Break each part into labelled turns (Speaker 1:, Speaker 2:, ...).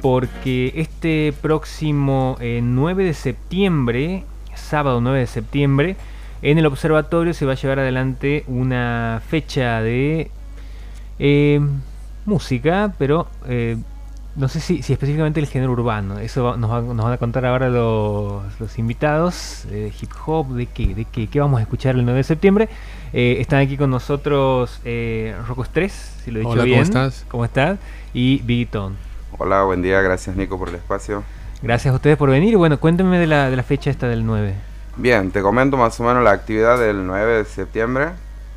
Speaker 1: porque este próximo 9 eh, de septiembre, sábado 9 de septiembre, en el observatorio se va a llevar adelante una fecha de eh, música, pero eh, no sé si, específicamente el género urbano. Eso nos, van a contar ahora los, invitados. hip hop, ¿de qué? ¿De qué? ¿Qué vamos a escuchar el 9 de septiembre? están aquí con nosotros Rocco Stress, si lo he dicho bien.
Speaker 2: ¿cómo estás?
Speaker 1: ¿Cómo estás? Y Biggie
Speaker 3: Hola, buen día, gracias Nico por el espacio.
Speaker 1: Gracias a ustedes por venir. Bueno, cuéntenme de la, de la fecha esta del 9.
Speaker 3: Bien, te comento más o menos la actividad del 9 de septiembre.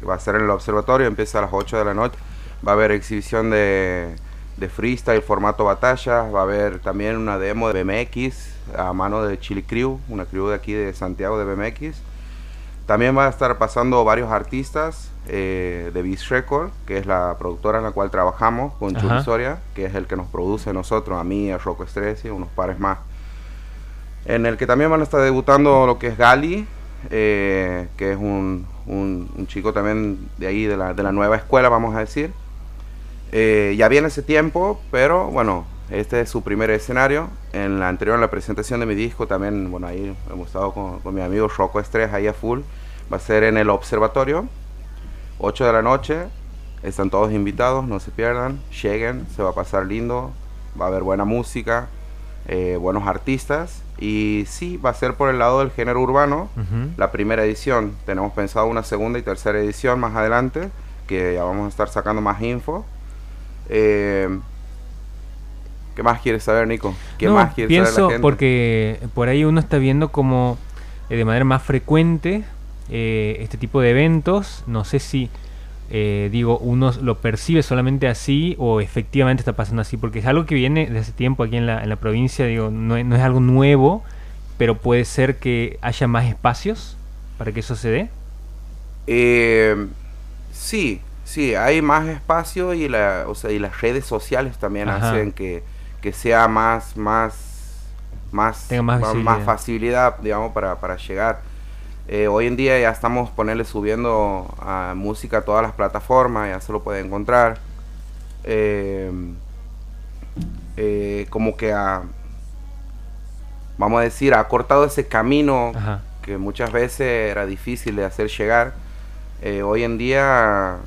Speaker 3: Va a ser en el observatorio, empieza a las 8 de la noche. Va a haber exhibición de, de freestyle, formato batalla. Va a haber también una demo de BMX a mano de Chili Crew, una crew de aquí de Santiago de BMX. También va a estar pasando varios artistas eh, de Beast Record, que es la productora en la cual trabajamos con Soria, que es el que nos produce a nosotros, a mí, a Rocco Stress y unos pares más. En el que también van a estar debutando lo que es Gali, eh, que es un, un, chico también de ahí, de la, de la nueva escuela, vamos a decir. Eh, ya viene ese tiempo, pero bueno, este es su primer escenario. En la anterior, en la presentación de mi disco, también, bueno, ahí hemos estado con, con mi amigo Rocco Estrés ahí a full. Va a ser en el observatorio, 8 de la noche. Están todos invitados, no se pierdan. Lleguen, se va a pasar lindo. Va a haber buena música, eh, buenos artistas. Y sí, va a ser por el lado del género urbano. La primera edición. Tenemos pensado una segunda y tercera edición más adelante, que ya vamos a estar sacando más info. Eh, ¿Qué más quieres saber, Nico? ¿Qué más
Speaker 1: quieres pienso saber la gente? porque por ahí uno está viendo como eh, de manera más frecuente eh, este tipo de eventos. No sé si, eh, digo, uno lo percibe solamente así o efectivamente está pasando así, porque es algo que viene de hace tiempo aquí en la, en la provincia, digo, no, no es algo nuevo, pero puede ser que haya más espacios para que eso se dé.
Speaker 3: sí, sí, hay más espacio y, la, o sea, y las redes sociales también hacen que que sea más, más, más, más, facilidad, digamos, para, para llegar. Eh, hoy en día ya estamos ponerle subiendo a música a todas las plataformas, ya se lo puede encontrar. Eh, eh, como que ha, vamos a decir, ha cortado ese camino que muchas veces era difícil de hacer llegar. hoy en día,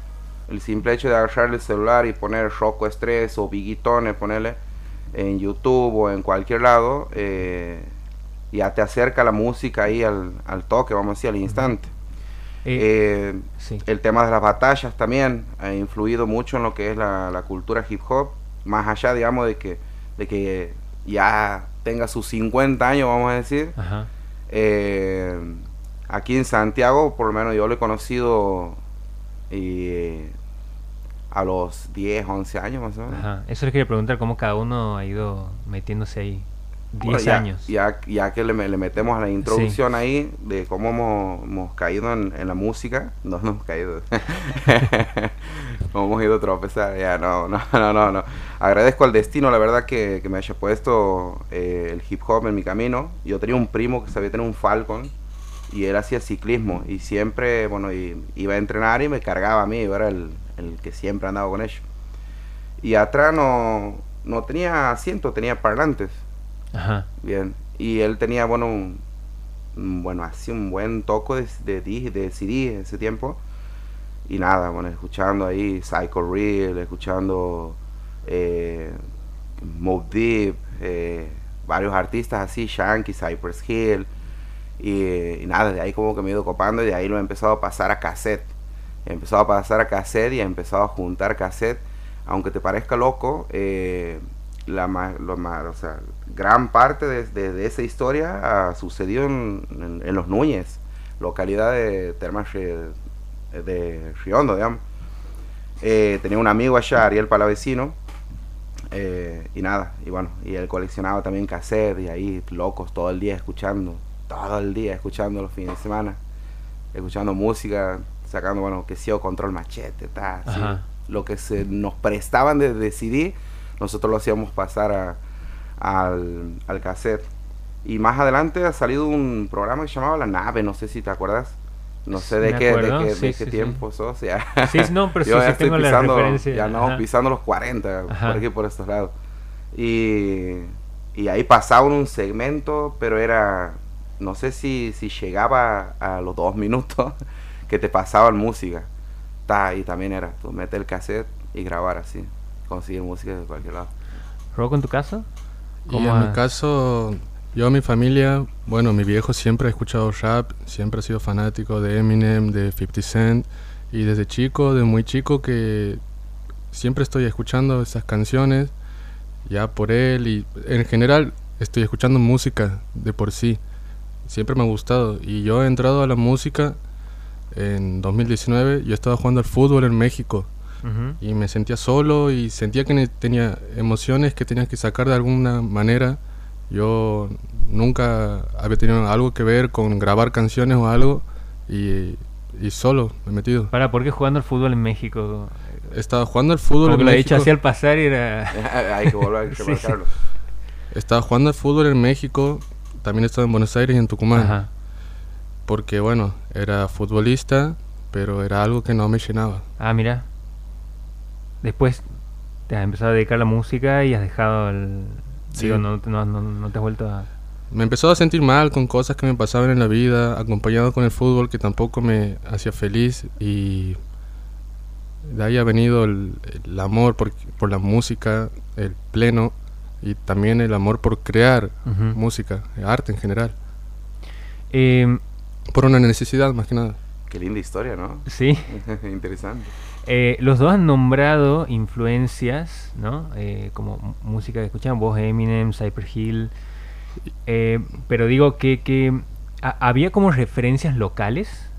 Speaker 3: el simple hecho de agarrar el celular y poner Rocco Estrés o Biguitones, ponerle, en YouTube o en cualquier lado, eh, ya te acerca la música ahí al, toque, vamos a decir, al instante. Eh, eh, el tema de las batallas también ha influido mucho en lo que es la, cultura hip hop, más allá, digamos, de que, de que ya tenga sus 50 años, vamos a decir. aquí en Santiago, por lo menos yo lo he conocido a los 10, 11 años más o menos. Ajá.
Speaker 1: Eso les quería preguntar cómo cada uno ha ido metiéndose ahí. 10 años.
Speaker 3: Ya, ya que le, le metemos a la introducción ahí de cómo hemos, caído en, la música, no, no hemos caído. hemos ido a tropezar, ya, no, no, no, no, no. Agradezco al destino, la verdad, que, me haya puesto eh, el hip hop en mi camino. Yo tenía un primo que sabía tener un Falcon y él hacía ciclismo y siempre, bueno, iba a entrenar y me cargaba a mí, yo era el, el que siempre andaba con ellos. Y atrás no, no tenía asiento, tenía parlantes. Bien. Y él tenía, bueno, un, bueno, así un buen toco de, de, de CD en ese tiempo. Y nada, bueno, escuchando ahí Psycho Real, escuchando eh, Mob Deep, eh, varios artistas así, Shanky, Cypress Hill. Y, nada, de ahí como que me he ido copando y de ahí lo he empezado a pasar a cassette empezado a pasar a cassette y he empezado a juntar cassette. Aunque te parezca loco, eh, la lo o sea, gran parte de, esa historia ha sucedido en, Los Núñez, localidad de Termas de Riondo, digamos. Eh, tenía un amigo allá, Ariel Palavecino, eh, y nada, y bueno, y él coleccionaba también cassette y ahí locos todo el día escuchando, todo el día escuchando los fines de semana, escuchando música, sacando, bueno, que o control machete, tal, lo que se nos prestaban de decidir, nosotros lo hacíamos pasar a, al, al cassette. Y más adelante ha salido un programa que se llamaba La Nave, no sé si te acuerdas. No sé de qué, de qué, tiempo sos. Ya.
Speaker 1: Sí, no, pero sí, tengo
Speaker 3: pisando,
Speaker 1: la.
Speaker 3: Ya no, pisando los 40, por aquí, por estos lados. Y, y ahí pasaba un segmento, pero era, no sé si, si llegaba a los dos minutos que te pasaban música. Ta, y también era, tú metes el cassette y grabar así, conseguir música de cualquier lado.
Speaker 1: ¿Rock en tu casa?
Speaker 2: Y en mi caso, yo, mi familia, bueno, mi viejo siempre ha escuchado rap, siempre ha sido fanático de Eminem, de 50 Cent, y desde chico, desde muy chico, que siempre estoy escuchando esas canciones, ya por él, y en general estoy escuchando música de por sí, siempre me ha gustado, y yo he entrado a la música en 2019, yo estaba jugando al fútbol en México, y me sentía solo y sentía que tenía emociones que tenía que sacar de alguna manera yo nunca había tenido algo que ver con grabar canciones o algo y, solo me he metido.
Speaker 1: ¿Para por qué jugando al fútbol en México?
Speaker 2: Estaba jugando al fútbol
Speaker 1: en México. lo he dicho así al pasar y era...
Speaker 3: Hay que volver a
Speaker 2: Estaba jugando al fútbol en México, también estaba en Buenos Aires y en Tucumán. Porque bueno, era futbolista, pero era algo que no me llenaba.
Speaker 1: Ah, mira. Después te has empezado a dedicar a la música y has dejado el, no, no, no, te has vuelto a...
Speaker 2: Me empezó a sentir mal con cosas que me pasaban en la vida, acompañado con el fútbol que tampoco me hacía feliz y de ahí ha venido el, amor por, por, la música, el pleno y también el amor por crear música, arte en general. Em, por una necesidad más que nada.
Speaker 3: Qué linda historia, ¿no?
Speaker 1: Sí.
Speaker 3: Interesante.
Speaker 1: Eh, los dos han nombrado influencias, ¿no? Eh, como música que escuchan, vos Eminem, Cyper Hill. Eh, pero digo que, que había como referencias locales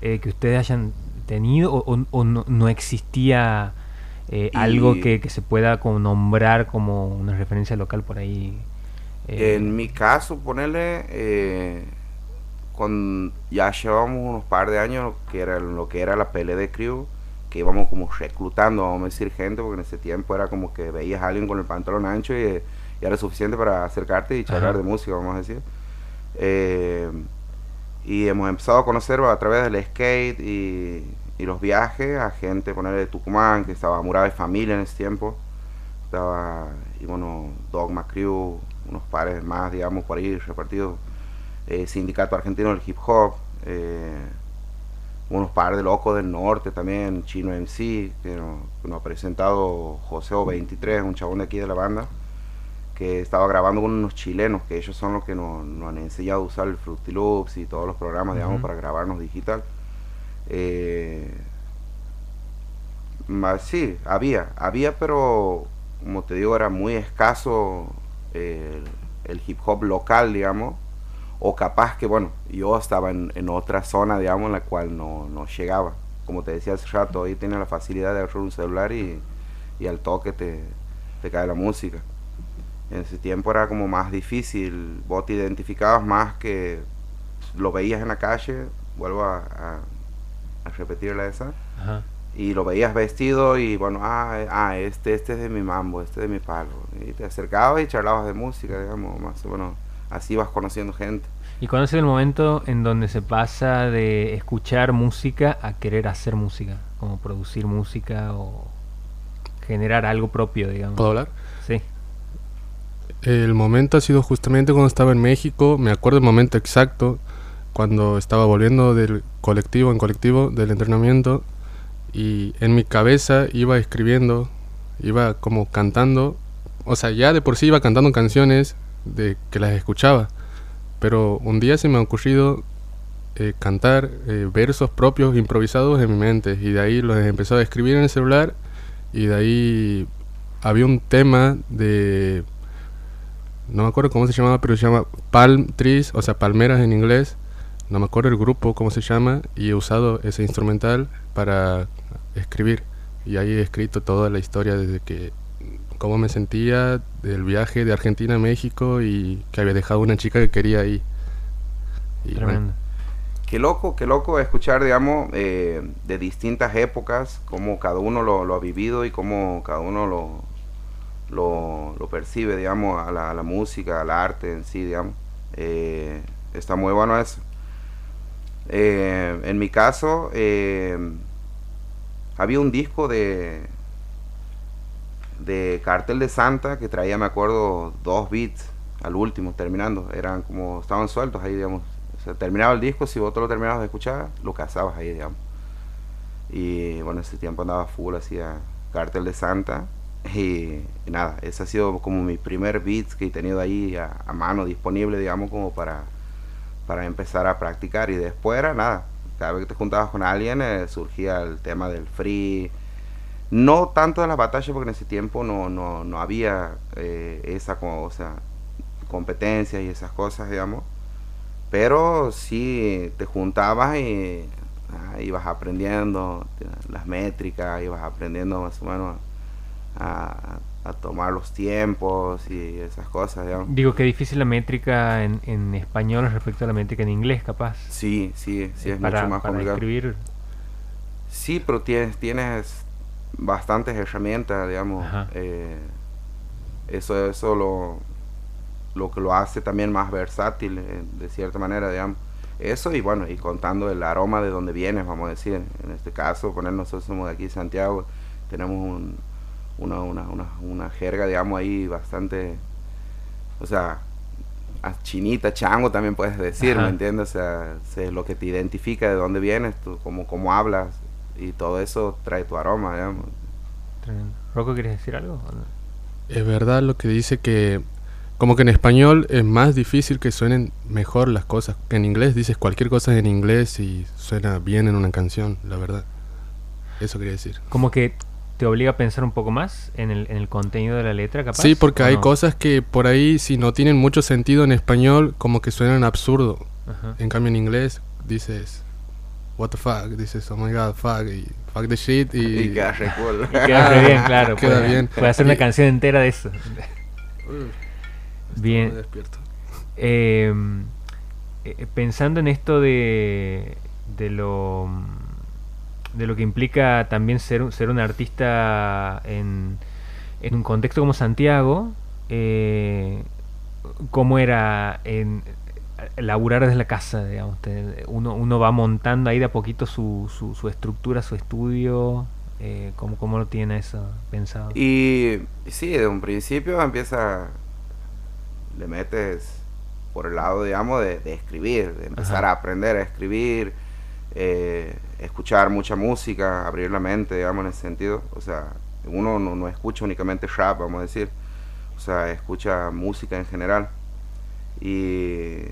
Speaker 1: que ustedes hayan tenido o, no, existía algo que, se pueda como nombrar como una referencia local por ahí.
Speaker 3: En mi caso, ponerle, con, ya llevamos unos par de años que era lo que era la pelea de crew que íbamos como reclutando, vamos a decir, gente, porque en ese tiempo era como que veías a alguien con el pantalón ancho y, era suficiente para acercarte y charlar de música, vamos a decir. Eh, y hemos empezado a conocer a través del skate y, los viajes a gente, poner de Tucumán, que estaba Murabe Familia en ese tiempo. Estaba, y bueno, Dogma Crew, unos pares más, digamos, por ahí repartidos. Eh, Sindicato Argentino del Hip Hop. Eh, unos par de locos del norte también, Chino MC, que nos, ha presentado José O23, un chabón de aquí de la banda, que estaba grabando con unos chilenos, que ellos son los que nos, han enseñado a usar el Fruity Loops y todos los programas, digamos, para grabarnos digital. Eh, más, sí, había, había, pero como te digo, era muy escaso el hip hop local, digamos o capaz que, bueno, yo estaba en, en otra zona, digamos, en la cual no, no, llegaba. Como te decía hace rato, ahí tiene la facilidad de agarrar un celular y, y al toque te, te, cae la música. En ese tiempo era como más difícil, vos te identificabas más que lo veías en la calle, vuelvo a, a, repetir la esa, y lo veías vestido y bueno, ah, ah, este, este es de mi mambo, este es de mi palo. Y te acercabas y charlabas de música, digamos, más o menos así vas conociendo gente.
Speaker 1: ¿Y cuándo es el momento en donde se pasa de escuchar música a querer hacer música? Como producir música o generar algo propio, digamos.
Speaker 2: ¿Puedo hablar?
Speaker 1: Sí.
Speaker 2: El momento ha sido justamente cuando estaba en México, me acuerdo el momento exacto, cuando estaba volviendo del colectivo en colectivo, del entrenamiento, y en mi cabeza iba escribiendo, iba como cantando, o sea, ya de por sí iba cantando canciones de que las escuchaba. Pero un día se me ha ocurrido eh, cantar eh, versos propios improvisados en mi mente y de ahí los he empezado a escribir en el celular y de ahí había un tema de no me acuerdo cómo se llamaba pero se llama palm trees o sea palmeras en inglés no me acuerdo el grupo cómo se llama y he usado ese instrumental para escribir y ahí he escrito toda la historia desde que cómo me sentía del viaje de Argentina a México y que había dejado una chica que quería ahí.
Speaker 1: Tremendo.
Speaker 3: Qué loco, qué loco escuchar, digamos, eh, de distintas épocas, cómo cada uno lo, ha vivido y cómo cada uno lo, lo, percibe, digamos, a la, música, al arte en sí, digamos. Eh, está muy bueno eso. Eh, en mi caso, había un disco de, de Cartel de Santa que traía, me acuerdo, dos beats al último, terminando. Eran como, estaban sueltos ahí, digamos. O sea, terminaba el disco, si vos te lo terminabas de escuchar, lo cazabas ahí, digamos. Y bueno, ese tiempo andaba full, hacía Cartel de Santa. Y, nada, ese ha sido como mi primer beat que he tenido ahí a, mano disponible, digamos, como para, para empezar a practicar. Y después era nada, cada vez que te juntabas con alguien eh, surgía el tema del free. No tanto de las batallas, porque en ese tiempo no, no, no había eh, esa o sea, competencias y esas cosas, digamos. Pero sí te juntabas y ah, ibas aprendiendo las métricas, ibas aprendiendo más o menos a, tomar los tiempos y esas cosas. Digamos.
Speaker 1: Digo que difícil la métrica en, en, español respecto a la métrica en inglés, capaz.
Speaker 3: Sí, sí, sí, es
Speaker 1: mucho más para escribir.
Speaker 3: Sí, pero tienes, tienes bastantes herramientas, digamos. Eh, eso, eso lo, lo que lo hace también más versátil, eh, de cierta manera, digamos. Eso y bueno, y contando el aroma de donde vienes, vamos a decir. En este caso, poner nosotros somos de aquí Santiago, tenemos un, una, una, una, una jerga, digamos, ahí bastante, o sea, chinita, chango también puedes decir, ¿me entiendes? O sea, es lo que te identifica de dónde vienes, tú, cómo, cómo hablas y todo eso trae tu aroma, digamos.
Speaker 1: ¿Rocco quieres decir algo?
Speaker 2: Es verdad lo que dice que como que en español es más difícil que suenen mejor las cosas. Que en inglés dices cualquier cosa en inglés y suena bien en una canción, la verdad. Eso quería decir.
Speaker 1: Como que te obliga a pensar un poco más en el, en el contenido de la letra, capaz.
Speaker 2: Sí, porque hay cosas que por ahí, si no tienen mucho sentido en español, como que suenan absurdo. En cambio, en inglés dices, what the fuck, dices, oh my god, fuck, y fuck the shit. Y,
Speaker 3: y queda re cool.
Speaker 1: Y queda re bien, claro.
Speaker 2: Queda puede, bien.
Speaker 1: Puede hacer una canción entera de eso. bien.
Speaker 2: Despierto.
Speaker 1: Em, eh, pensando en esto de, de lo de lo que implica también ser, ser un artista en, en un contexto como Santiago, eh, cómo era en, laburar desde la casa, digamos. uno, uno va montando ahí de a poquito su, su, su estructura, su estudio. Eh, ¿cómo, ¿Cómo lo tiene eso pensado?
Speaker 3: Y sí, de un principio empieza, le metes por el lado, digamos, de, escribir, de empezar a aprender a escribir. Eh, escuchar mucha música, abrir la mente, digamos, en ese sentido. O sea, uno no, escucha únicamente rap, vamos a decir. O sea, escucha música en general. Y,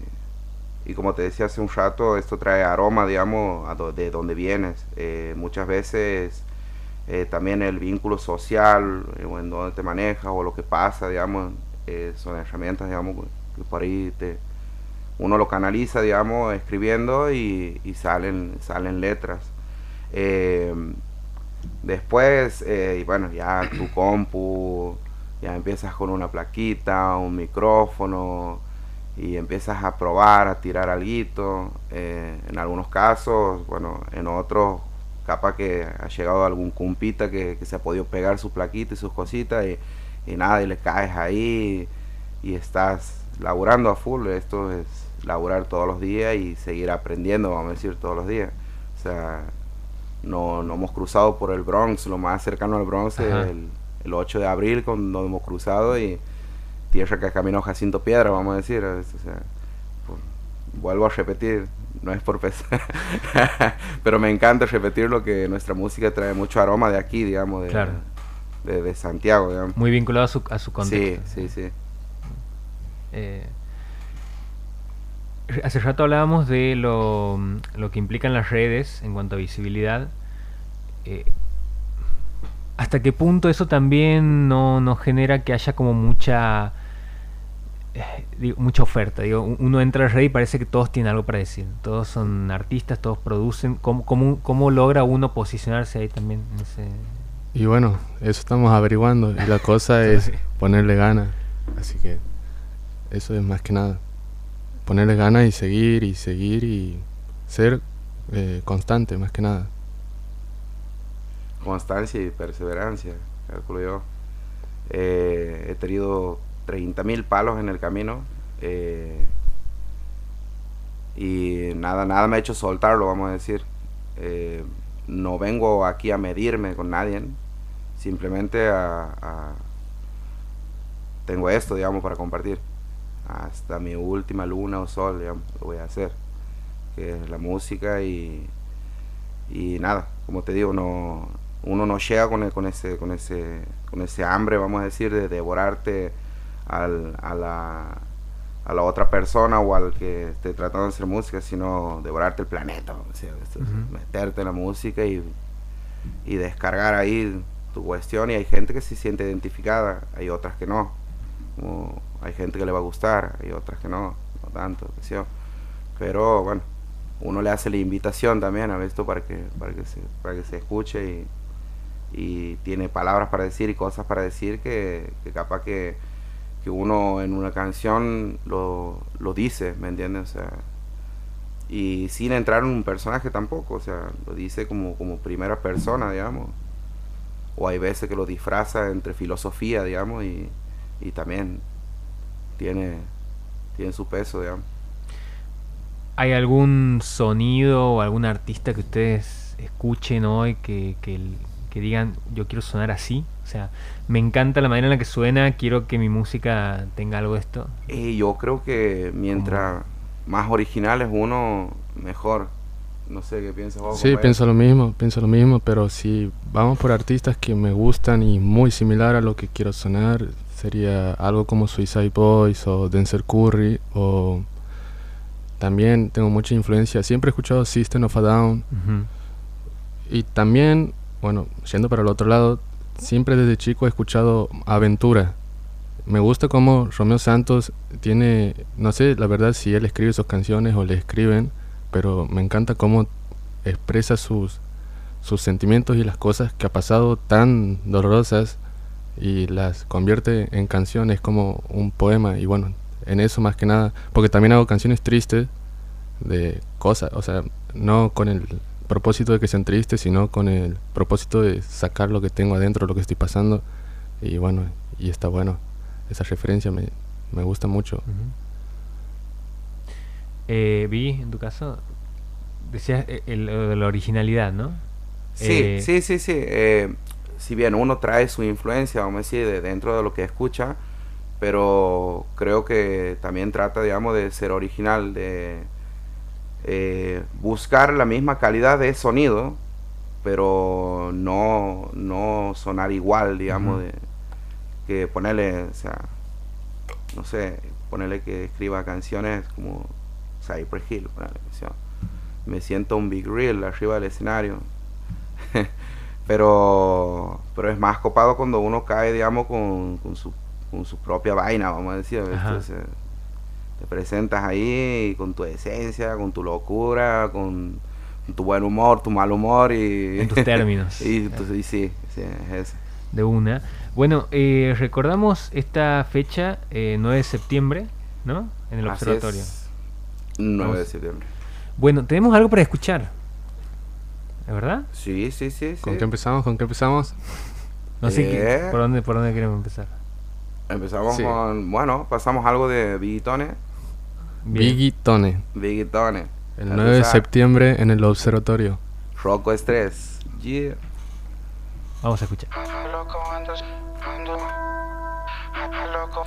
Speaker 3: y como te decía hace un rato, esto trae aroma, digamos, de donde vienes. Eh, muchas veces eh, también el vínculo social, eh, o en donde te manejas, o lo que pasa, digamos, son herramientas, digamos, que por ahí te, uno lo canaliza, digamos, escribiendo y, salen, salen letras. Después, eh, bueno, ya tu compu, ya empiezas con una plaquita, un micrófono y empiezas a probar, a tirar algo. Eh, en algunos casos, bueno, en otros, capaz que ha llegado algún cumpita que, se ha podido pegar su plaquita y sus cositas y, y nada, y le caes ahí y estás laburando a full. Esto es laburar todos los días y seguir aprendiendo, vamos a decir, todos los días. O sea, no, no hemos cruzado por el Bronx, lo más cercano al Bronx es el, el, 8 de abril cuando hemos cruzado y tierra que caminó Jacinto Piedra, vamos a decir. O sea, pues, vuelvo a repetir, no es por pesar, pero me encanta repetir lo que nuestra música trae mucho aroma de aquí, digamos, de, de, Santiago. Digamos.
Speaker 1: Muy vinculado a su, a su contexto.
Speaker 3: Sí, sí, sí.
Speaker 1: Eh, Hace rato hablábamos de lo, lo, que implican las redes en cuanto a visibilidad. Eh, ¿Hasta qué punto eso también no, nos genera que haya como mucha eh, mucha oferta? Digo, uno entra a la red y parece que todos tienen algo para decir. Todos son artistas, todos producen. ¿Cómo, cómo, cómo logra uno posicionarse ahí también? En ese...
Speaker 2: Y bueno, eso estamos averiguando. Y la cosa es ponerle ganas. Así que eso es más que nada ponerle ganas y seguir y seguir y ser eh, constante más que nada.
Speaker 3: Constancia y perseverancia, calculo yo. Eh, he tenido 30.000 palos en el camino eh, y nada, nada me ha hecho soltarlo, vamos a decir. no vengo aquí a medirme con nadie, simplemente a, tengo esto, digamos, para compartir. Hasta mi última luna o sol, digamos, lo voy a hacer. Que es la música y, y nada, como te digo, no, uno no llega con, con, ese, con, ese, con ese hambre, vamos a decir, de devorarte al, a, la, a la otra persona o al que esté tratando de hacer música, sino devorarte el planeta, meterte en la música y, y descargar ahí tu cuestión y hay gente que se siente identificada, hay otras que no. hay gente que le va a gustar, hay otras que no, no tanto. Pero bueno, uno le hace la invitación también a esto para que, para que, se, para que se escuche y, y tiene palabras para decir y cosas para decir que, capaz que, que, uno en una canción lo, lo dice, ¿me entiendes? O sea, y sin entrar en un personaje tampoco, o sea, lo dice como, como primera persona, digamos o hay veces que lo disfraza entre filosofía, digamos, y, y también tiene, tiene su peso, digamos.
Speaker 1: ¿Hay algún sonido o algún artista que ustedes escuchen hoy que, que, que, digan yo quiero sonar así? O sea, me encanta la manera en la que suena, quiero que mi música tenga algo de esto.
Speaker 3: Eh, yo creo que mientras más original es uno, mejor. No sé qué piensas vos.
Speaker 2: Sí, pienso lo mismo, pienso lo mismo, pero si vamos por artistas que me gustan y muy similar a lo que quiero sonar, sería algo como Suicide Boys o Denzel Curry o también tengo mucha influencia, siempre he escuchado System of a Down y también, bueno, yendo para el otro lado, siempre desde chico he escuchado Aventura. Me gusta cómo Romeo Santos tiene, no sé, la verdad si él escribe sus canciones o le escriben, pero me encanta cómo expresa sus, sus sentimientos y las cosas que ha pasado tan dolorosas y las convierte en canciones como un poema y bueno, en eso más que nada, porque también hago canciones tristes de cosas, o sea, no con el propósito de que sean tristes, sino con el propósito de sacar lo que tengo adentro, lo que estoy pasando y bueno, y está bueno, esa referencia me, me gusta mucho.
Speaker 1: Eh, vi, en tu caso, decías eh, el, de la originalidad, ¿no?
Speaker 3: Sí, eh, sí, sí, sí. si bien uno trae su influencia, vamos a decir, de dentro de lo que escucha, pero creo que también trata, digamos, de ser original, de buscar la misma calidad de sonido, pero no, no sonar igual, digamos, de, que ponerle, o sea, no sé, ponerle que escriba canciones como Cypress Hill, Me siento un big real arriba del escenario. pero, pero es más copado cuando uno cae, digamos, con, su, con su propia vaina, vamos a decir. Te presentas ahí con tu esencia, con tu locura, con, tu buen humor, tu mal humor y...
Speaker 1: En tus términos.
Speaker 3: y, sí, sí, es
Speaker 1: De una. Bueno, eh, recordamos esta fecha, eh, 9 de septiembre, ¿no? En el observatorio.
Speaker 3: 9 de septiembre.
Speaker 1: Bueno, tenemos algo para escuchar. ¿Es verdad?
Speaker 3: Sí, sí, sí.
Speaker 2: ¿Con qué empezamos? ¿Con qué empezamos?
Speaker 1: No sé qué, por, dónde, por dónde queremos empezar.
Speaker 3: Empezamos con. Bueno, pasamos algo de Bigitone.
Speaker 2: Bigitone.
Speaker 3: Bigitone.
Speaker 2: El 9 de septiembre en el observatorio.
Speaker 3: Rocco Estrés. Yeah.
Speaker 1: Vamos a escuchar. loco, ando, ando, loco,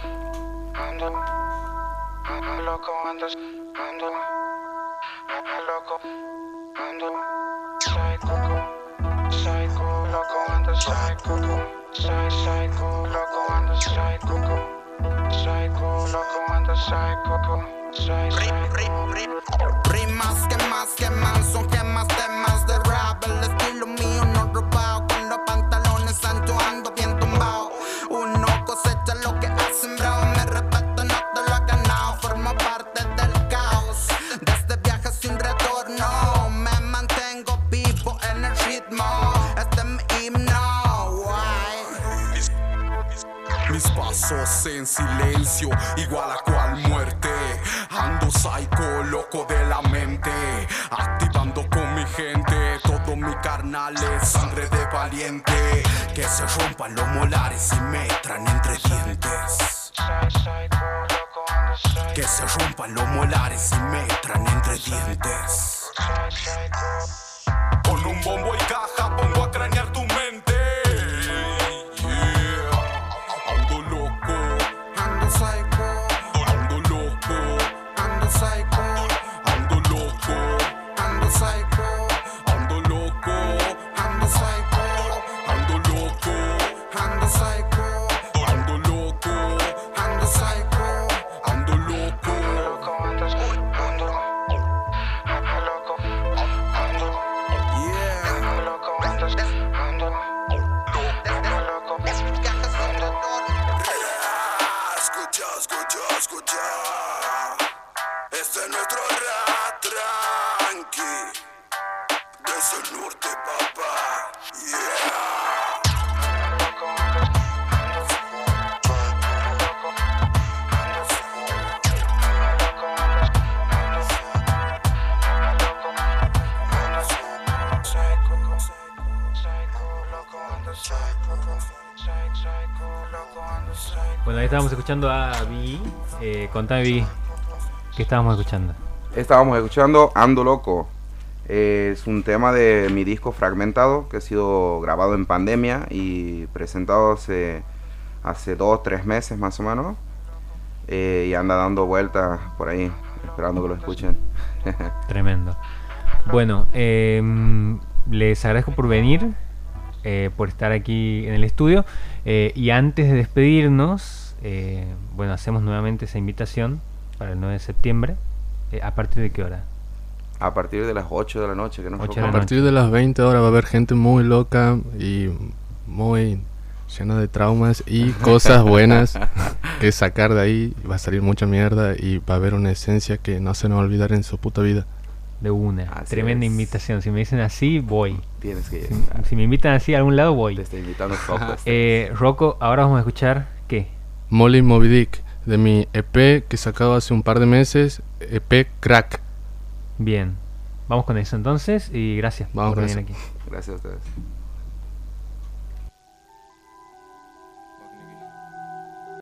Speaker 1: Rimas que más queman son gemas, temas de rap, el estilo mío no robado, con los pantalones anchos ando bien tumbado. Uno cosecha lo que ha sembrado, me respeto, no te lo ha ganado, forma parte del caos. Desde viajes sin retorno, me mantengo vivo en el ritmo. Este es mi himno. Mis pasos en silencio, igual a cual muerte. Ando psycho, loco de la mente, activando con mi gente. Todo mi carnal es sangre de valiente. Que se rompan los molares y me entran entre dientes. Que se rompan los molares y me entran entre dientes. Con un bombo y caja pongo a cranear tu Bueno, ahí estábamos escuchando a Biggie. Eh, contame, Biggie, ¿qué estábamos escuchando?
Speaker 3: Estábamos escuchando Ando Loco. Eh, es un tema de mi disco Fragmentado que ha sido grabado en pandemia y presentado hace, hace dos, tres meses más o menos. Eh, y anda dando vueltas por ahí, esperando que lo escuchen.
Speaker 1: Tremendo. Bueno, em, les agradezco por venir, eh, por estar aquí en el estudio. eh, y antes de despedirnos, eh, bueno, hacemos nuevamente esa invitación para el 9 de septiembre. Eh, ¿A partir de qué hora?
Speaker 3: A partir de las 8 de la noche, que no
Speaker 1: Ocho
Speaker 3: fue
Speaker 1: de
Speaker 2: A partir de las 20 horas va a haber gente muy loca y muy llena de traumas y cosas buenas que sacar de ahí. Va a salir mucha mierda y va a haber una esencia que no se nos va a olvidar en su puta vida.
Speaker 1: De una.
Speaker 3: Así
Speaker 1: Tremenda
Speaker 3: es.
Speaker 1: invitación. Si me dicen así, voy.
Speaker 3: Tienes que
Speaker 1: Si, si me invitan así a algún lado, voy.
Speaker 3: Te está invitando Foco.
Speaker 1: Eh, Rocco, ahora vamos a escuchar qué.
Speaker 2: Molly Moby Dick de mi EP que he sacado hace un par de meses, EP Crack.
Speaker 1: Bien. Vamos con eso entonces y gracias
Speaker 2: Vamos
Speaker 1: por venir
Speaker 2: eso.
Speaker 1: aquí.
Speaker 3: Gracias a ustedes.